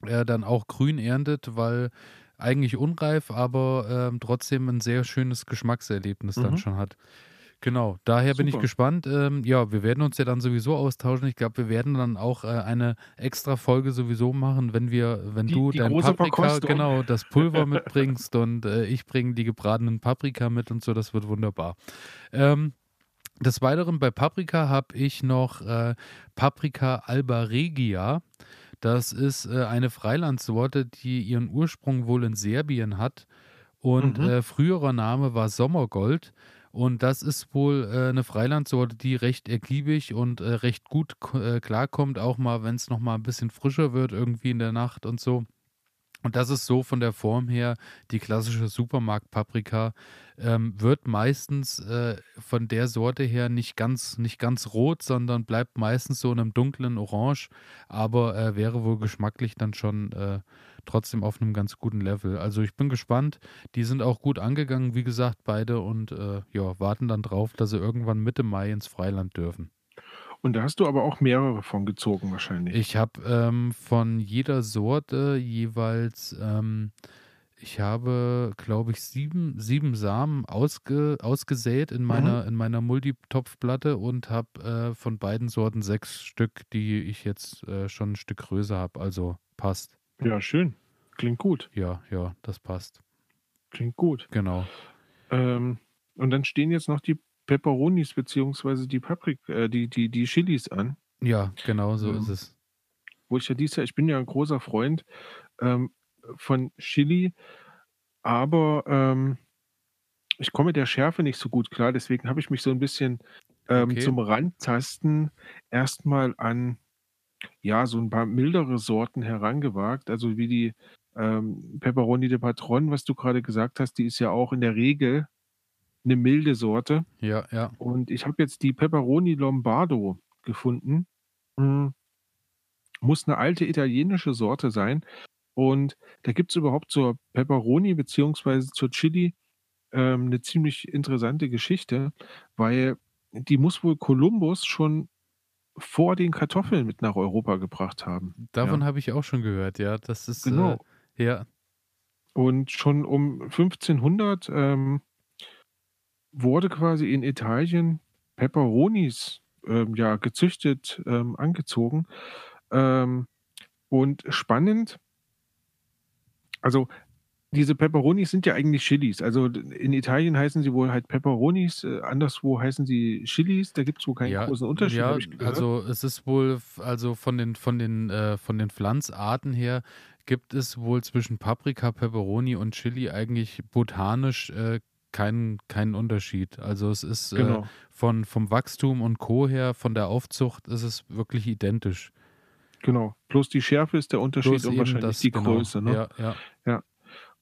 er dann auch grün erntet, weil eigentlich unreif, aber ähm, trotzdem ein sehr schönes Geschmackserlebnis mhm. dann schon hat. Genau, daher Super. bin ich gespannt. Ähm, ja, wir werden uns ja dann sowieso austauschen. Ich glaube, wir werden dann auch äh, eine extra Folge sowieso machen, wenn wir, wenn die, du die dein Paprika, genau, das Pulver mitbringst und äh, ich bringe die gebratenen Paprika mit und so. Das wird wunderbar. Ähm, des Weiteren bei Paprika habe ich noch äh, Paprika Alba Regia. Das ist äh, eine Freilandsorte, die ihren Ursprung wohl in Serbien hat. Und mhm. äh, früherer Name war Sommergold. Und das ist wohl äh, eine Freilandsorte, die recht ergiebig und äh, recht gut äh, klarkommt, auch mal, wenn es nochmal ein bisschen frischer wird, irgendwie in der Nacht und so. Und das ist so von der Form her die klassische Supermarkt-Paprika. Ähm, wird meistens äh, von der Sorte her nicht ganz, nicht ganz rot, sondern bleibt meistens so in einem dunklen Orange, aber äh, wäre wohl geschmacklich dann schon äh, trotzdem auf einem ganz guten Level. Also ich bin gespannt. Die sind auch gut angegangen, wie gesagt, beide und äh, ja, warten dann drauf, dass sie irgendwann Mitte Mai ins Freiland dürfen. Und da hast du aber auch mehrere von gezogen wahrscheinlich. Ich habe ähm, von jeder Sorte jeweils, ähm, ich habe, glaube ich, sieben, sieben Samen ausge, ausgesät in meiner, mhm. in meiner Multitopfplatte und habe äh, von beiden Sorten sechs Stück, die ich jetzt äh, schon ein Stück größer habe. Also passt. Ja, schön. Klingt gut. Ja, ja, das passt. Klingt gut. Genau. Ähm, und dann stehen jetzt noch die Peperonis beziehungsweise die Paprik äh, die die die Chilis an. Ja, genau so ist ähm, es. Wo ich ja dieses Jahr ich bin ja ein großer Freund, ähm, von Chili, aber, ähm, ich komme mit der Schärfe nicht so gut klar, deswegen habe ich mich so ein bisschen, ähm, Okay. zum Rantasten erstmal an, ja, so ein paar mildere Sorten herangewagt, also wie die, ähm, Peperoni de Patron, was du gerade gesagt hast, die ist ja auch in der Regel eine milde Sorte. Ja, ja. Und ich habe jetzt die Peperoni Lombardo gefunden. Hm, muss eine alte italienische Sorte sein. Und da gibt es überhaupt zur Peperoni beziehungsweise zur Chili ähm, 'ne ziemlich interessante Geschichte, weil die muss wohl Kolumbus schon vor den Kartoffeln mit nach Europa gebracht haben, Davon ja. habe ich auch schon gehört, ja. Das ist, äh Genau. ja. Und schon um 1500, ähm wurde quasi in Italien Peperonis, ähm, ja, gezüchtet, ähm, angezogen. Ähm, und spannend also, diese Peperonis sind ja eigentlich Chilis. Also, in Italien heißen sie wohl halt Peperonis, äh, anderswo heißen sie Chilis. Da gibt's wohl keinen Ja, großen Unterschied, ja, also es ist wohl also von den von den äh, von den Pflanzarten her gibt es wohl zwischen Paprika, Peperoni und Chili eigentlich botanisch, äh, keinen keinen Unterschied. Also, es ist, äh, Genau. von vom Wachstum und Co. her, von der Aufzucht ist es wirklich identisch. Genau. Bloß die Schärfe ist der Unterschied Bloß und wahrscheinlich das, die genau. Größe, ne? Ja, ja. Ja.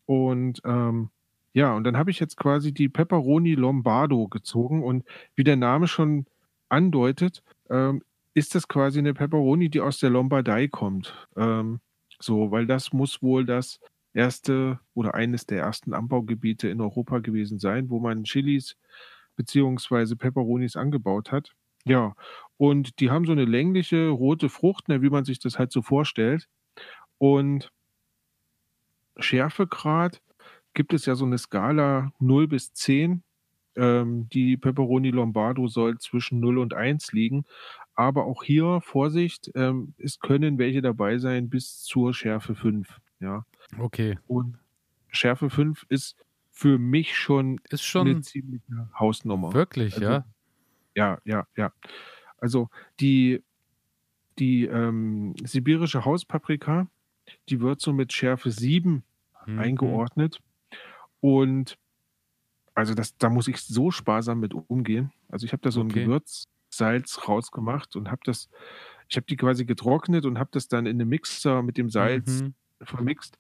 Und, ähm, ja, und dann habe ich jetzt quasi die Peperoni Lombardo gezogen und wie der Name schon andeutet, ähm, ist das quasi eine Peperoni, die aus der Lombardei kommt. Ähm, so, weil das muss wohl das erste oder eines der ersten Anbaugebiete in Europa gewesen sein, wo man Chilis beziehungsweise Peperonis angebaut hat. Ja, und die haben so eine längliche rote Frucht, ne, wie man sich das halt so vorstellt. Und Schärfegrad gibt es ja so eine Skala 0 bis 10. Ähm, die Peperoni Lombardo soll zwischen 0 und 1 liegen. Aber auch hier Vorsicht, ähm, es können welche dabei sein bis zur Schärfe 5, ja. Okay. Und Schärfe 5 ist für mich schon Ist schon ziemliche Hausnummer. wirklich, Also ja? ja, ja, ja. Also, die die, ähm, sibirische Hauspaprika, die wird so mit Schärfe 7 Mhm. eingeordnet. Und also das da muss ich so sparsam mit umgehen. Also, ich habe da so Okay. Gewürzsalz rausgemacht und habe das ich habe die quasi getrocknet und habe das dann in 'nem Mixer mit dem Salz Mhm. Vermixt.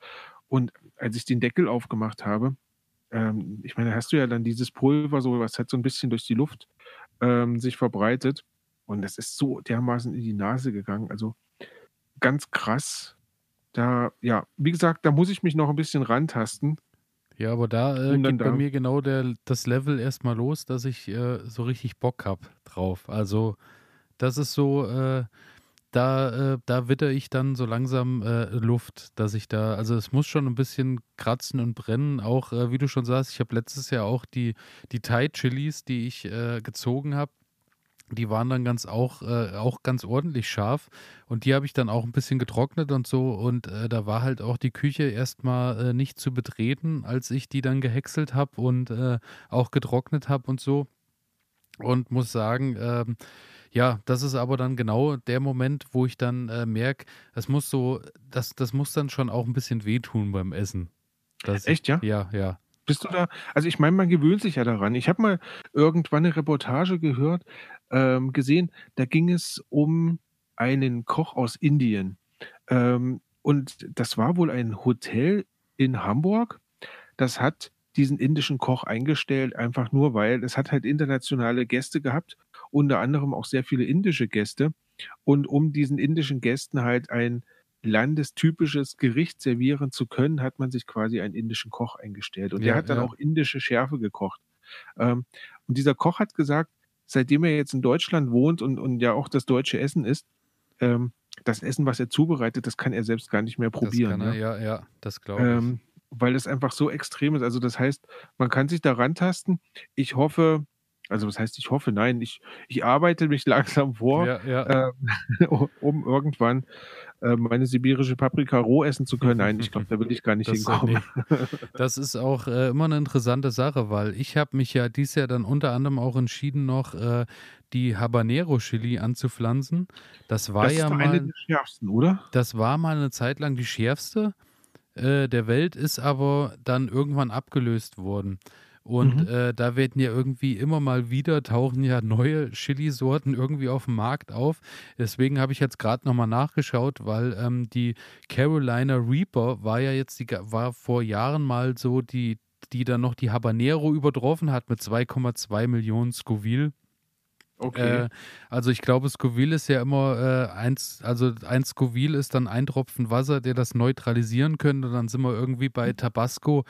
Und als ich den Deckel aufgemacht habe, ähm, ich meine, hast du ja dann dieses Pulver so, was halt so 'n bisschen durch die Luft, ähm, sich verbreitet. Und es ist so dermaßen in die Nase gegangen. Also, ganz krass. Da ja, wie gesagt, da muss ich mich noch 'n bisschen rantasten. Ja, aber da, äh, geht bei da mir genau der das Level erst mal los, dass ich, äh, so richtig Bock habe drauf. Also, das ist so, äh, da äh, da witter ich dann so langsam, äh, Luft, dass ich da also, es muss schon 'n bisschen kratzen und brennen. Auch, äh, wie du schon sagst, ich habe letztes Jahr auch die die Thai-Chilis, die ich, äh, gezogen habe die waren dann ganz auch äh, auch ganz ordentlich scharf und die habe ich dann auch 'n bisschen getrocknet und so und, äh, da war halt auch die Küche erst mal, äh, nicht zu betreten, als ich die dann gehäckselt habe und, äh, auch getrocknet habe und so. Und muss sagen, ähm, ja, das ist aber dann genau der Moment, wo ich dann, äh, merke, es muss so das das muss dann schon auch 'n bisschen wehtun beim Essen. Ich Echt, ja? ja, ja. Bist du da also, ich meine, man gewöhnt sich ja daran. Ich habe mal irgendwann 'ne Reportage gehört ähm, gesehen, da ging es um einen Koch aus Indien. Ähm, und das war wohl ein Hotel in Hamburg, das hat diesen indischen Koch eingestellt, einfach nur, weil es hat halt internationale Gäste gehabt, unter anderem auch sehr viele indische Gäste. Und um diesen indischen Gästen halt ein landestypisches Gericht servieren zu können, hat man sich quasi einen indischen Koch eingestellt. Und der hat dann ja. auch indische Schärfe gekocht. Ähm, und dieser Koch hat gesagt, seitdem er jetzt in Deutschland wohnt und, und ja auch das deutsche Essen isst, ähm, das Essen, was er zubereitet, das kann er selbst gar nicht mehr probieren. Das kann er, ja, ja, ja das glaube ich. ähm, weil es einfach so extrem ist. Also das heißt, man kann sich da rantasten. Ich hoffe, also was heißt ich hoffe, nein, ich, ich arbeite mich langsam vor, Ja, ja. ähm, um irgendwann äh, meine sibirische Paprika roh essen zu können. Nein, ich glaube, da will ich gar nicht Das, äh, hinkommen. nee. Das ist auch äh, immer eine interessante Sache, weil ich habe mich ja dieses Jahr dann unter anderem auch entschieden, noch äh, die Habanero-Chili anzupflanzen. Das war Das ja ist mal, eine der schärfsten, oder? das war mal eine Zeit lang die schärfste äh, der Welt, ist aber dann irgendwann abgelöst worden. Und Mhm. äh, da werden ja irgendwie immer mal wieder, tauchen ja neue Chili-Sorten irgendwie auf dem Markt auf. Deswegen habe ich jetzt gerade nochmal nachgeschaut, weil ähm, die Carolina Reaper war ja jetzt, die war vor Jahren mal so die, die dann noch die Habanero übertroffen hat mit 2,2 Millionen Scoville. Okay. Äh, also ich glaube, Scoville ist ja immer äh, eins, also ein Scoville ist dann ein Tropfen Wasser, der das neutralisieren könnte. Dann sind wir irgendwie bei Tabasco,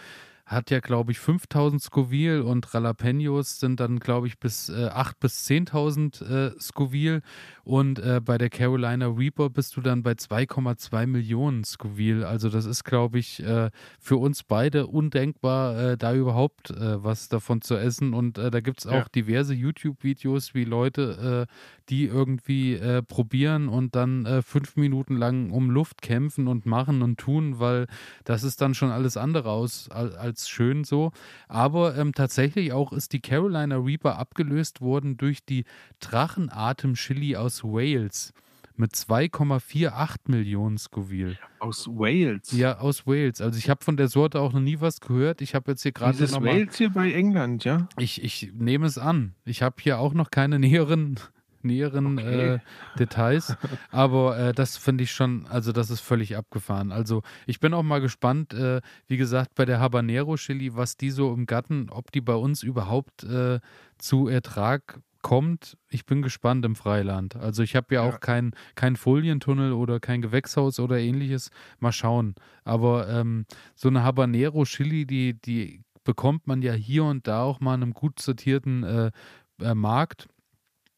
hat ja, glaube ich, 5000 Scoville und Jalapenos sind dann, glaube ich, bis äh, 8.000 bis 10.000 äh, Scoville. Und äh, bei der Carolina Reaper bist du dann bei 2,2 Millionen Scoville. Also das ist, glaube ich, äh, für uns beide undenkbar, äh, da überhaupt äh, was davon zu essen. Und äh, da gibt es auch Ja. diverse YouTube-Videos, wie Leute, die irgendwie probieren und dann fünf Minuten lang um Luft kämpfen und machen und tun, weil das ist dann schon alles andere aus, als, als schön so. Aber ähm, tatsächlich auch ist die Carolina Reaper abgelöst worden durch die Drachenatem-Chili aus Wales mit 2,48 Millionen Scoville. Aus Wales. Ja, aus Wales. Also ich habe von der Sorte auch noch nie was gehört. Ich habe jetzt hier gerade Dieses. Wales hier bei England, ja? Ich, ich nehme es an. Ich habe hier auch noch keine näheren, näheren Okay. äh, Details, aber äh, das finde ich schon, also das ist völlig abgefahren. Also ich bin auch mal gespannt, äh, wie gesagt, bei der Habanero Chili, was die so im Garten, ob die bei uns überhaupt äh, zu Ertrag kommt. Ich bin gespannt im Freiland. Also ich habe ja, Ja. auch kein, kein Folientunnel oder kein Gewächshaus oder ähnliches. Mal schauen. Aber ähm, so eine Habanero Chili, die, die bekommt man ja hier und da auch mal in einem gut sortierten äh, äh, Markt.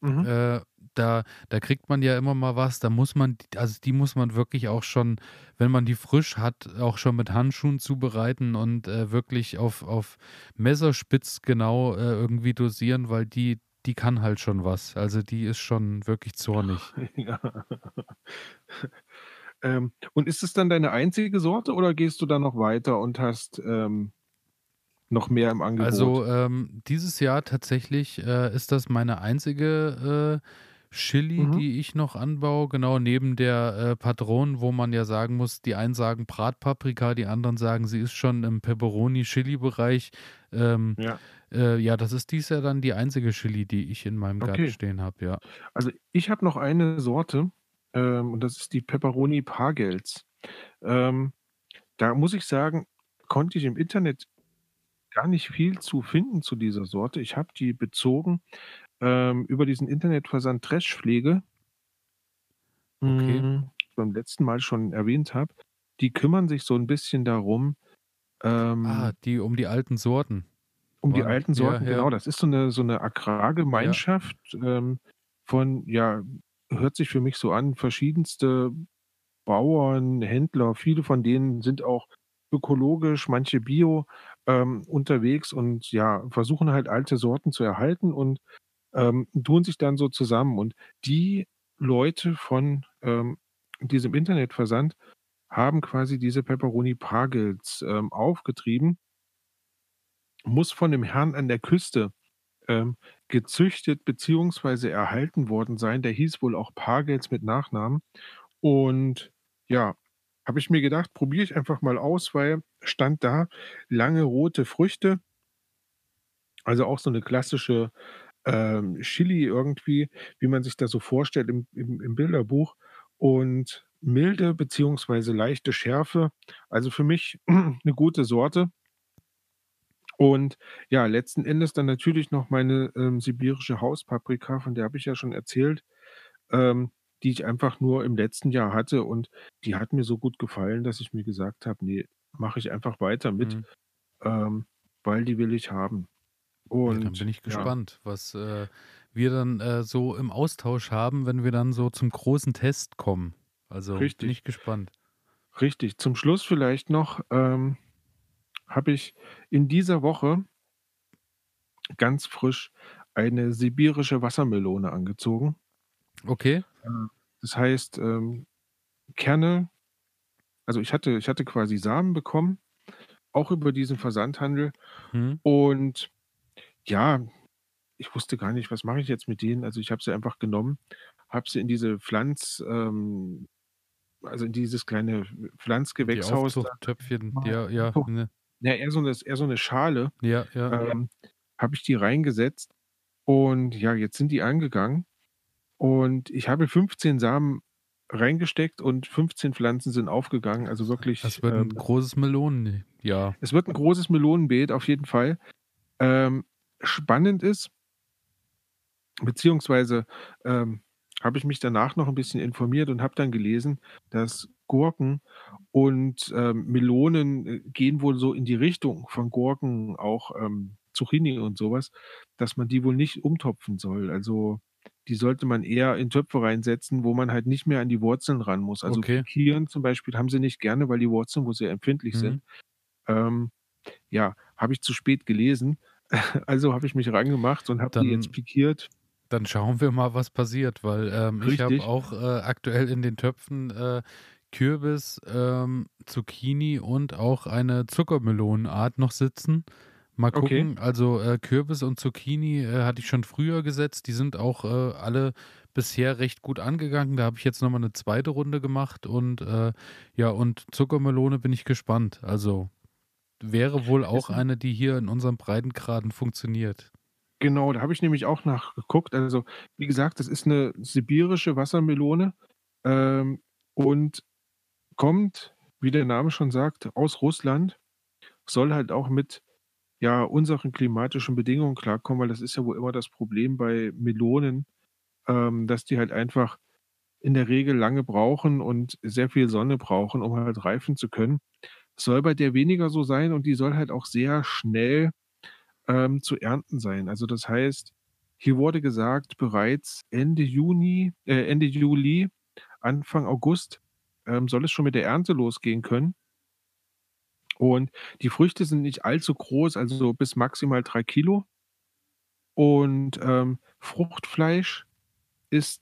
Mhm. Äh, da, da kriegt man ja immer mal was. Da muss man, also die muss man wirklich auch schon, wenn man die frisch hat, auch schon mit Handschuhen zubereiten und äh, wirklich auf, auf Messerspitz genau äh, irgendwie dosieren, weil die, die kann halt schon was. Also die ist schon wirklich zornig. Ja. ähm, und ist es dann deine einzige Sorte oder gehst du da noch weiter und hast ähm, noch mehr im Angebot? Also ähm, dieses Jahr tatsächlich äh, ist das meine einzige äh, Chili, Mhm. die ich noch anbaue, genau neben der äh, Patron, wo man ja sagen muss, die einen sagen Bratpaprika, die anderen sagen, sie ist schon im Pepperoni-Chili-Bereich. Ähm, ja. äh, ja, das ist dies Jahr dann die einzige Chili, die ich in meinem Garten Okay. stehen habe, ja. Also ich habe noch eine Sorte ähm, und das ist die Pepperoni Pagels. Ähm, da muss ich sagen, konnte ich im Internet gar nicht viel zu finden zu dieser Sorte. Ich habe die bezogen ähm, über diesen Internetversand Trashpflege, Okay. mm, beim letzten Mal schon erwähnt habe. Die kümmern sich so ein bisschen darum, ähm, Ah, die um die alten Sorten. um die Waren- alten ja, Sorten, ja. genau. Das ist so eine, so eine Agrargemeinschaft ähm, von, ja, hört sich für mich so an, verschiedenste Bauern, Händler, viele von denen sind auch ökologisch, manche bio ähm, unterwegs und ja, versuchen halt alte Sorten zu erhalten und ähm, tun sich dann so zusammen. Und die Leute von ähm, diesem Internetversand haben quasi diese Pepperoni Pagels ähm, aufgetrieben muss von dem Herrn an der Küste ähm, gezüchtet beziehungsweise erhalten worden sein. Der hieß wohl auch Pagels mit Nachnamen. Und ja, habe ich mir gedacht, probiere ich einfach mal aus, weil stand da lange rote Früchte. Also auch so eine klassische ähm, Chili irgendwie, wie man sich das so vorstellt im, im, im Bilderbuch. Und milde beziehungsweise leichte Schärfe. Also für mich eine gute Sorte. Und ja, letzten Endes dann natürlich noch meine, ähm, sibirische Hauspaprika, von der habe ich ja schon erzählt, ähm, die ich einfach nur im letzten Jahr hatte und die hat mir so gut gefallen, dass ich mir gesagt habe: „Ne, mache ich einfach weiter mit, Mhm. ähm, weil die will ich haben.“ Ja, dann Und bin ich ja, gespannt, was, äh, wir dann, äh, so im Austausch haben, wenn wir dann so zum großen Test kommen. Also, bin richtig, ich gespannt. richtig. Zum Schluss vielleicht noch, ähm, habe ich in dieser Woche ganz frisch eine sibirische Wassermelone angezogen. Okay. Äh, das heißt, ähm, Kerne also ich hatte ich hatte quasi Samen bekommen, auch über diesen Versandhandel Mhm. und ja, ich wusste gar nicht, was mache ich jetzt mit denen? Also, ich habe sie einfach genommen, habe sie in diese Pflanz ähm, also in dieses kleine Pflanzgewächshaus mal ja, ja, ne. ja, eher so 'ne eher so 'ne Schale, Ja, ja. ähm, habe ich die reingesetzt und ja, jetzt sind die angegangen und ich habe 15 Samen reingesteckt und 15 Pflanzen sind aufgegangen. Also Das wirklich, wird 'n ähm großes Melonenjahr. es wird 'n großes Melonenbeet auf jeden Fall. Ähm, spannend ist beziehungsweise, ähm, habe ich mich danach noch 'n bisschen informiert und habe dann gelesen, dass Gurken und, ähm, Melonen, äh, gehen wohl so in die Richtung von Gurken, auch, ähm, Zucchini und so was, dass man die wohl nicht umtopfen soll. Also, die sollte man eher in Töpfe reinsetzen, wo man halt nicht mehr an die Wurzeln ran muss. Also, Okay. zum Beispiel haben sie nicht gerne, weil die Wurzeln wohl sehr empfindlich Mhm. sind. Ähm, ja, habe ich zu spät gelesen. Also, habe ich mich rangemacht und habe die jetzt pikiert. dann schauen wir mal, was passiert, weil, ähm, ich habe auch, äh, aktuell in den Töpfen, äh, Kürbis, ähm, Zucchini und auch eine Zuckermelonenart noch sitzen. Mal Okay. gucken. Also, äh, Kürbis und Zucchini, äh, hatte ich schon früher gesetzt. Die sind auch, äh, alle bisher recht gut angegangen. Da habe ich jetzt noch mal 'ne 2. Runde gemacht und, äh, ja, und Zuckermelone bin ich gespannt. Also, wäre wohl auch eine, die hier in unseren Breitengraden funktioniert. Genau, da habe ich nämlich auch nachgeguckt. Also, wie gesagt, das ist 'ne sibirische Wassermelone, ähm, und kommt, wie der Name schon sagt, aus Russland. Soll halt auch mit, ja, unseren klimatischen Bedingungen klarkommen, weil das ist ja wohl immer das Problem bei Melonen, ähm, dass die halt einfach in der Regel lange brauchen und sehr viel Sonne brauchen, um halt reifen zu können. Soll bei der weniger so sein und die soll halt auch sehr schnell, ähm, zu ernten sein. Also, das heißt, hier wurde gesagt, bereits Ende Juni äh, Ende Juli, Anfang August, ähm, soll es schon mit der Ernte losgehen können. Und die Früchte sind nicht allzu groß, also so bis maximal 3 Kilo. Und, ähm, Fruchtfleisch ist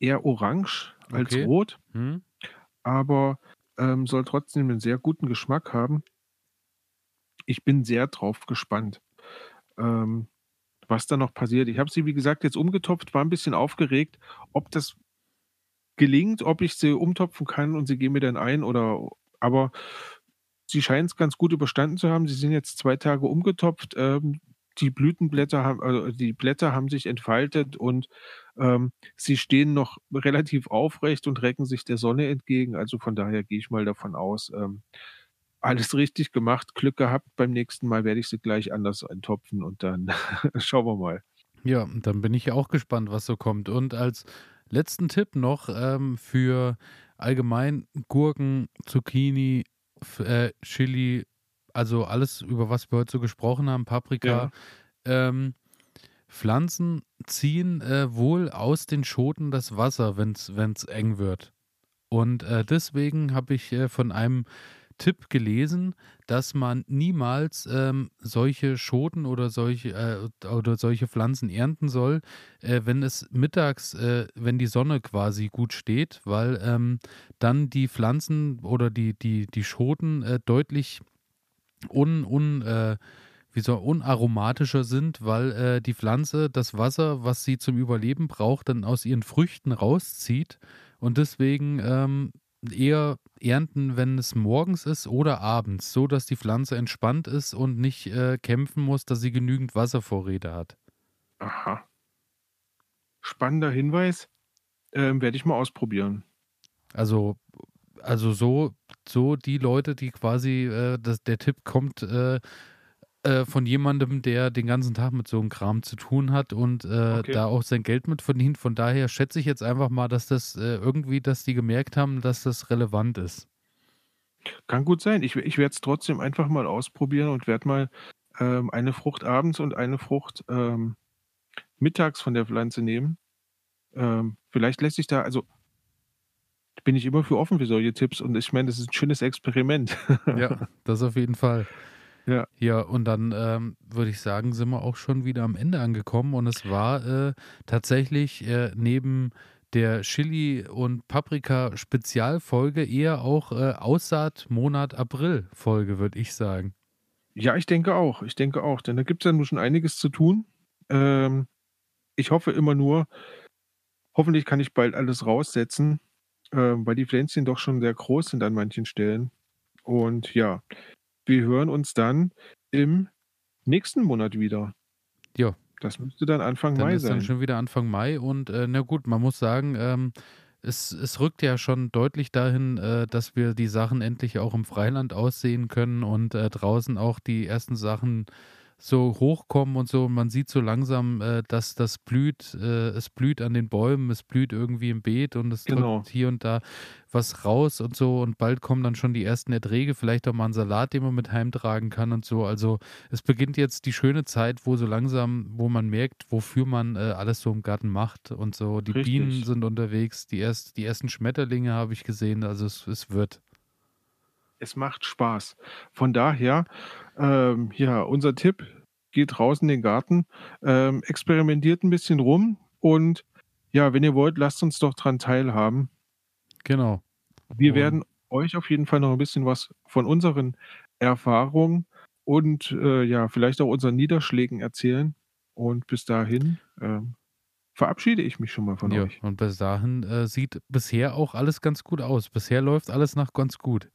eher orange als Okay. rot, Mhm. aber, ähm, soll trotzdem 'nen sehr guten Geschmack haben. Ich bin sehr drauf gespannt, ähm, was da noch passiert. Ich habe sie, wie gesagt, jetzt umgetopft, war 'n bisschen aufgeregt, ob das gelingt, ob ich sie umtopfen kann und sie gehen mir dann ein oder aber sie scheinen's ganz gut überstanden zu haben. Sie sind jetzt 2 Tage umgetopft. Ähm, die Blütenblätter haben also die Blätter haben sich entfaltet und, ähm, sie stehen noch relativ aufrecht und recken sich der Sonne entgegen. Also, von daher gehe ich mal davon aus, ähm, alles richtig gemacht, Glück gehabt. Beim nächsten Mal werde ich sie gleich anders eintopfen und dann schauen wir mal. Ja, dann bin ich auch gespannt, was so kommt. Und als letzten Tipp noch, ähm, für allgemein Gurken, Zucchini, äh, Chili, also alles, über was wir heute so gesprochen haben, Paprika. Ja. Ähm, Pflanzen ziehen, äh, wohl aus den Schoten das Wasser, wenn's wenn's eng wird. Und, äh, deswegen habe ich, äh, von einem Tipp gelesen, dass man niemals, ähm, solche Schoten oder solche äh, oder solche Pflanzen ernten soll, äh, wenn es mittags äh, wenn die Sonne quasi gut steht, weil, ähm, dann die Pflanzen oder die die die Schoten, äh, deutlich un un äh, wie soll unaromatischer sind, weil, äh, die Pflanze das Wasser, was sie zum Überleben braucht, dann aus ihren Früchten rauszieht. Und deswegen, ähm, eher ernten, wenn es morgens ist oder abends, so dass die Pflanze entspannt ist und nicht, äh, kämpfen muss, dass sie genügend Wasservorräte hat. Aha. Spannender Hinweis, ähm, werde ich mal ausprobieren. Also, also so, so die Leute, die quasi, äh, das, der Tipp kommt äh, äh, von jemandem, der den ganzen Tag mit so einem Kram zu tun hat und äh, okay. da auch sein Geld mit verdient. Von daher schätze ich jetzt einfach mal, dass das äh, irgendwie, dass die gemerkt haben, dass das relevant ist. Kann gut sein. Ich, ich werde es trotzdem einfach mal ausprobieren und werde mal ähm, eine Frucht abends und eine Frucht ähm, mittags von der Pflanze nehmen. Ähm, vielleicht lässt sich da, also bin ich immer für offen für solche Tipps und ich meine, das ist ein schönes Experiment. ja, das auf jeden Fall. Ja. Ja, und dann ähm, würde ich sagen, sind wir auch schon wieder am Ende angekommen und es war äh, tatsächlich äh, neben der Chili- und Paprika-Spezialfolge eher auch äh, Aussaat-Monat April-Folge, würde ich sagen. Ja, ich denke auch. Ich denke auch, denn da gibt es ja nun schon einiges zu tun. Ähm, ich hoffe immer nur, hoffentlich kann ich bald alles raussetzen, äh, weil die Pflänzchen doch schon sehr groß sind an manchen Stellen. Und ja, wir hören uns dann im nächsten Monat wieder. Ja. Das müsste dann Anfang dann Mai ist sein. Dann schon wieder Anfang Mai und äh, na gut, man muss sagen, ähm, es, es rückt ja schon deutlich dahin, äh, dass wir die Sachen endlich auch im Freiland aussehen können und äh, draußen auch die ersten Sachen so hochkommen und so. Man sieht so langsam, äh, dass das blüht, äh, es blüht an den Bäumen, es blüht irgendwie im Beet und es genau. drückt hier und da was raus und so. Und bald kommen dann schon die ersten Erträge, vielleicht auch mal ein Salat, den man mit heimtragen kann und so. Also es beginnt jetzt die schöne Zeit, wo so langsam, wo man merkt, wofür man äh, alles so im Garten macht und so. Die Richtig. Bienen sind unterwegs, die, erst, die ersten Schmetterlinge habe ich gesehen. Also es, es wird. Es macht Spaß. Von daher, ähm, ja, unser Tipp, geht raus in den Garten, ähm, experimentiert ein bisschen rum und ja, wenn ihr wollt, lasst uns doch dran teilhaben. Genau. Wir und werden euch auf jeden Fall noch ein bisschen was von unseren Erfahrungen und äh, ja, vielleicht auch unseren Niederschlägen erzählen. Und bis dahin ähm, verabschiede ich mich schon mal von ja, euch. Und bis dahin äh, sieht bisher auch alles ganz gut aus. Bisher läuft alles noch ganz gut.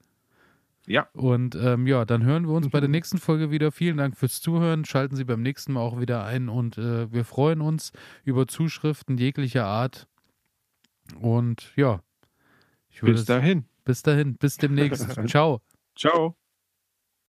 Ja. Und ähm, ja, dann hören wir uns bei der nächsten Folge wieder. Vielen Dank fürs Zuhören. Schalten Sie beim nächsten Mal auch wieder ein und äh, wir freuen uns über Zuschriften jeglicher Art. Und ja, bis dahin. Bis dahin. Bis demnächst. Ciao. Ciao.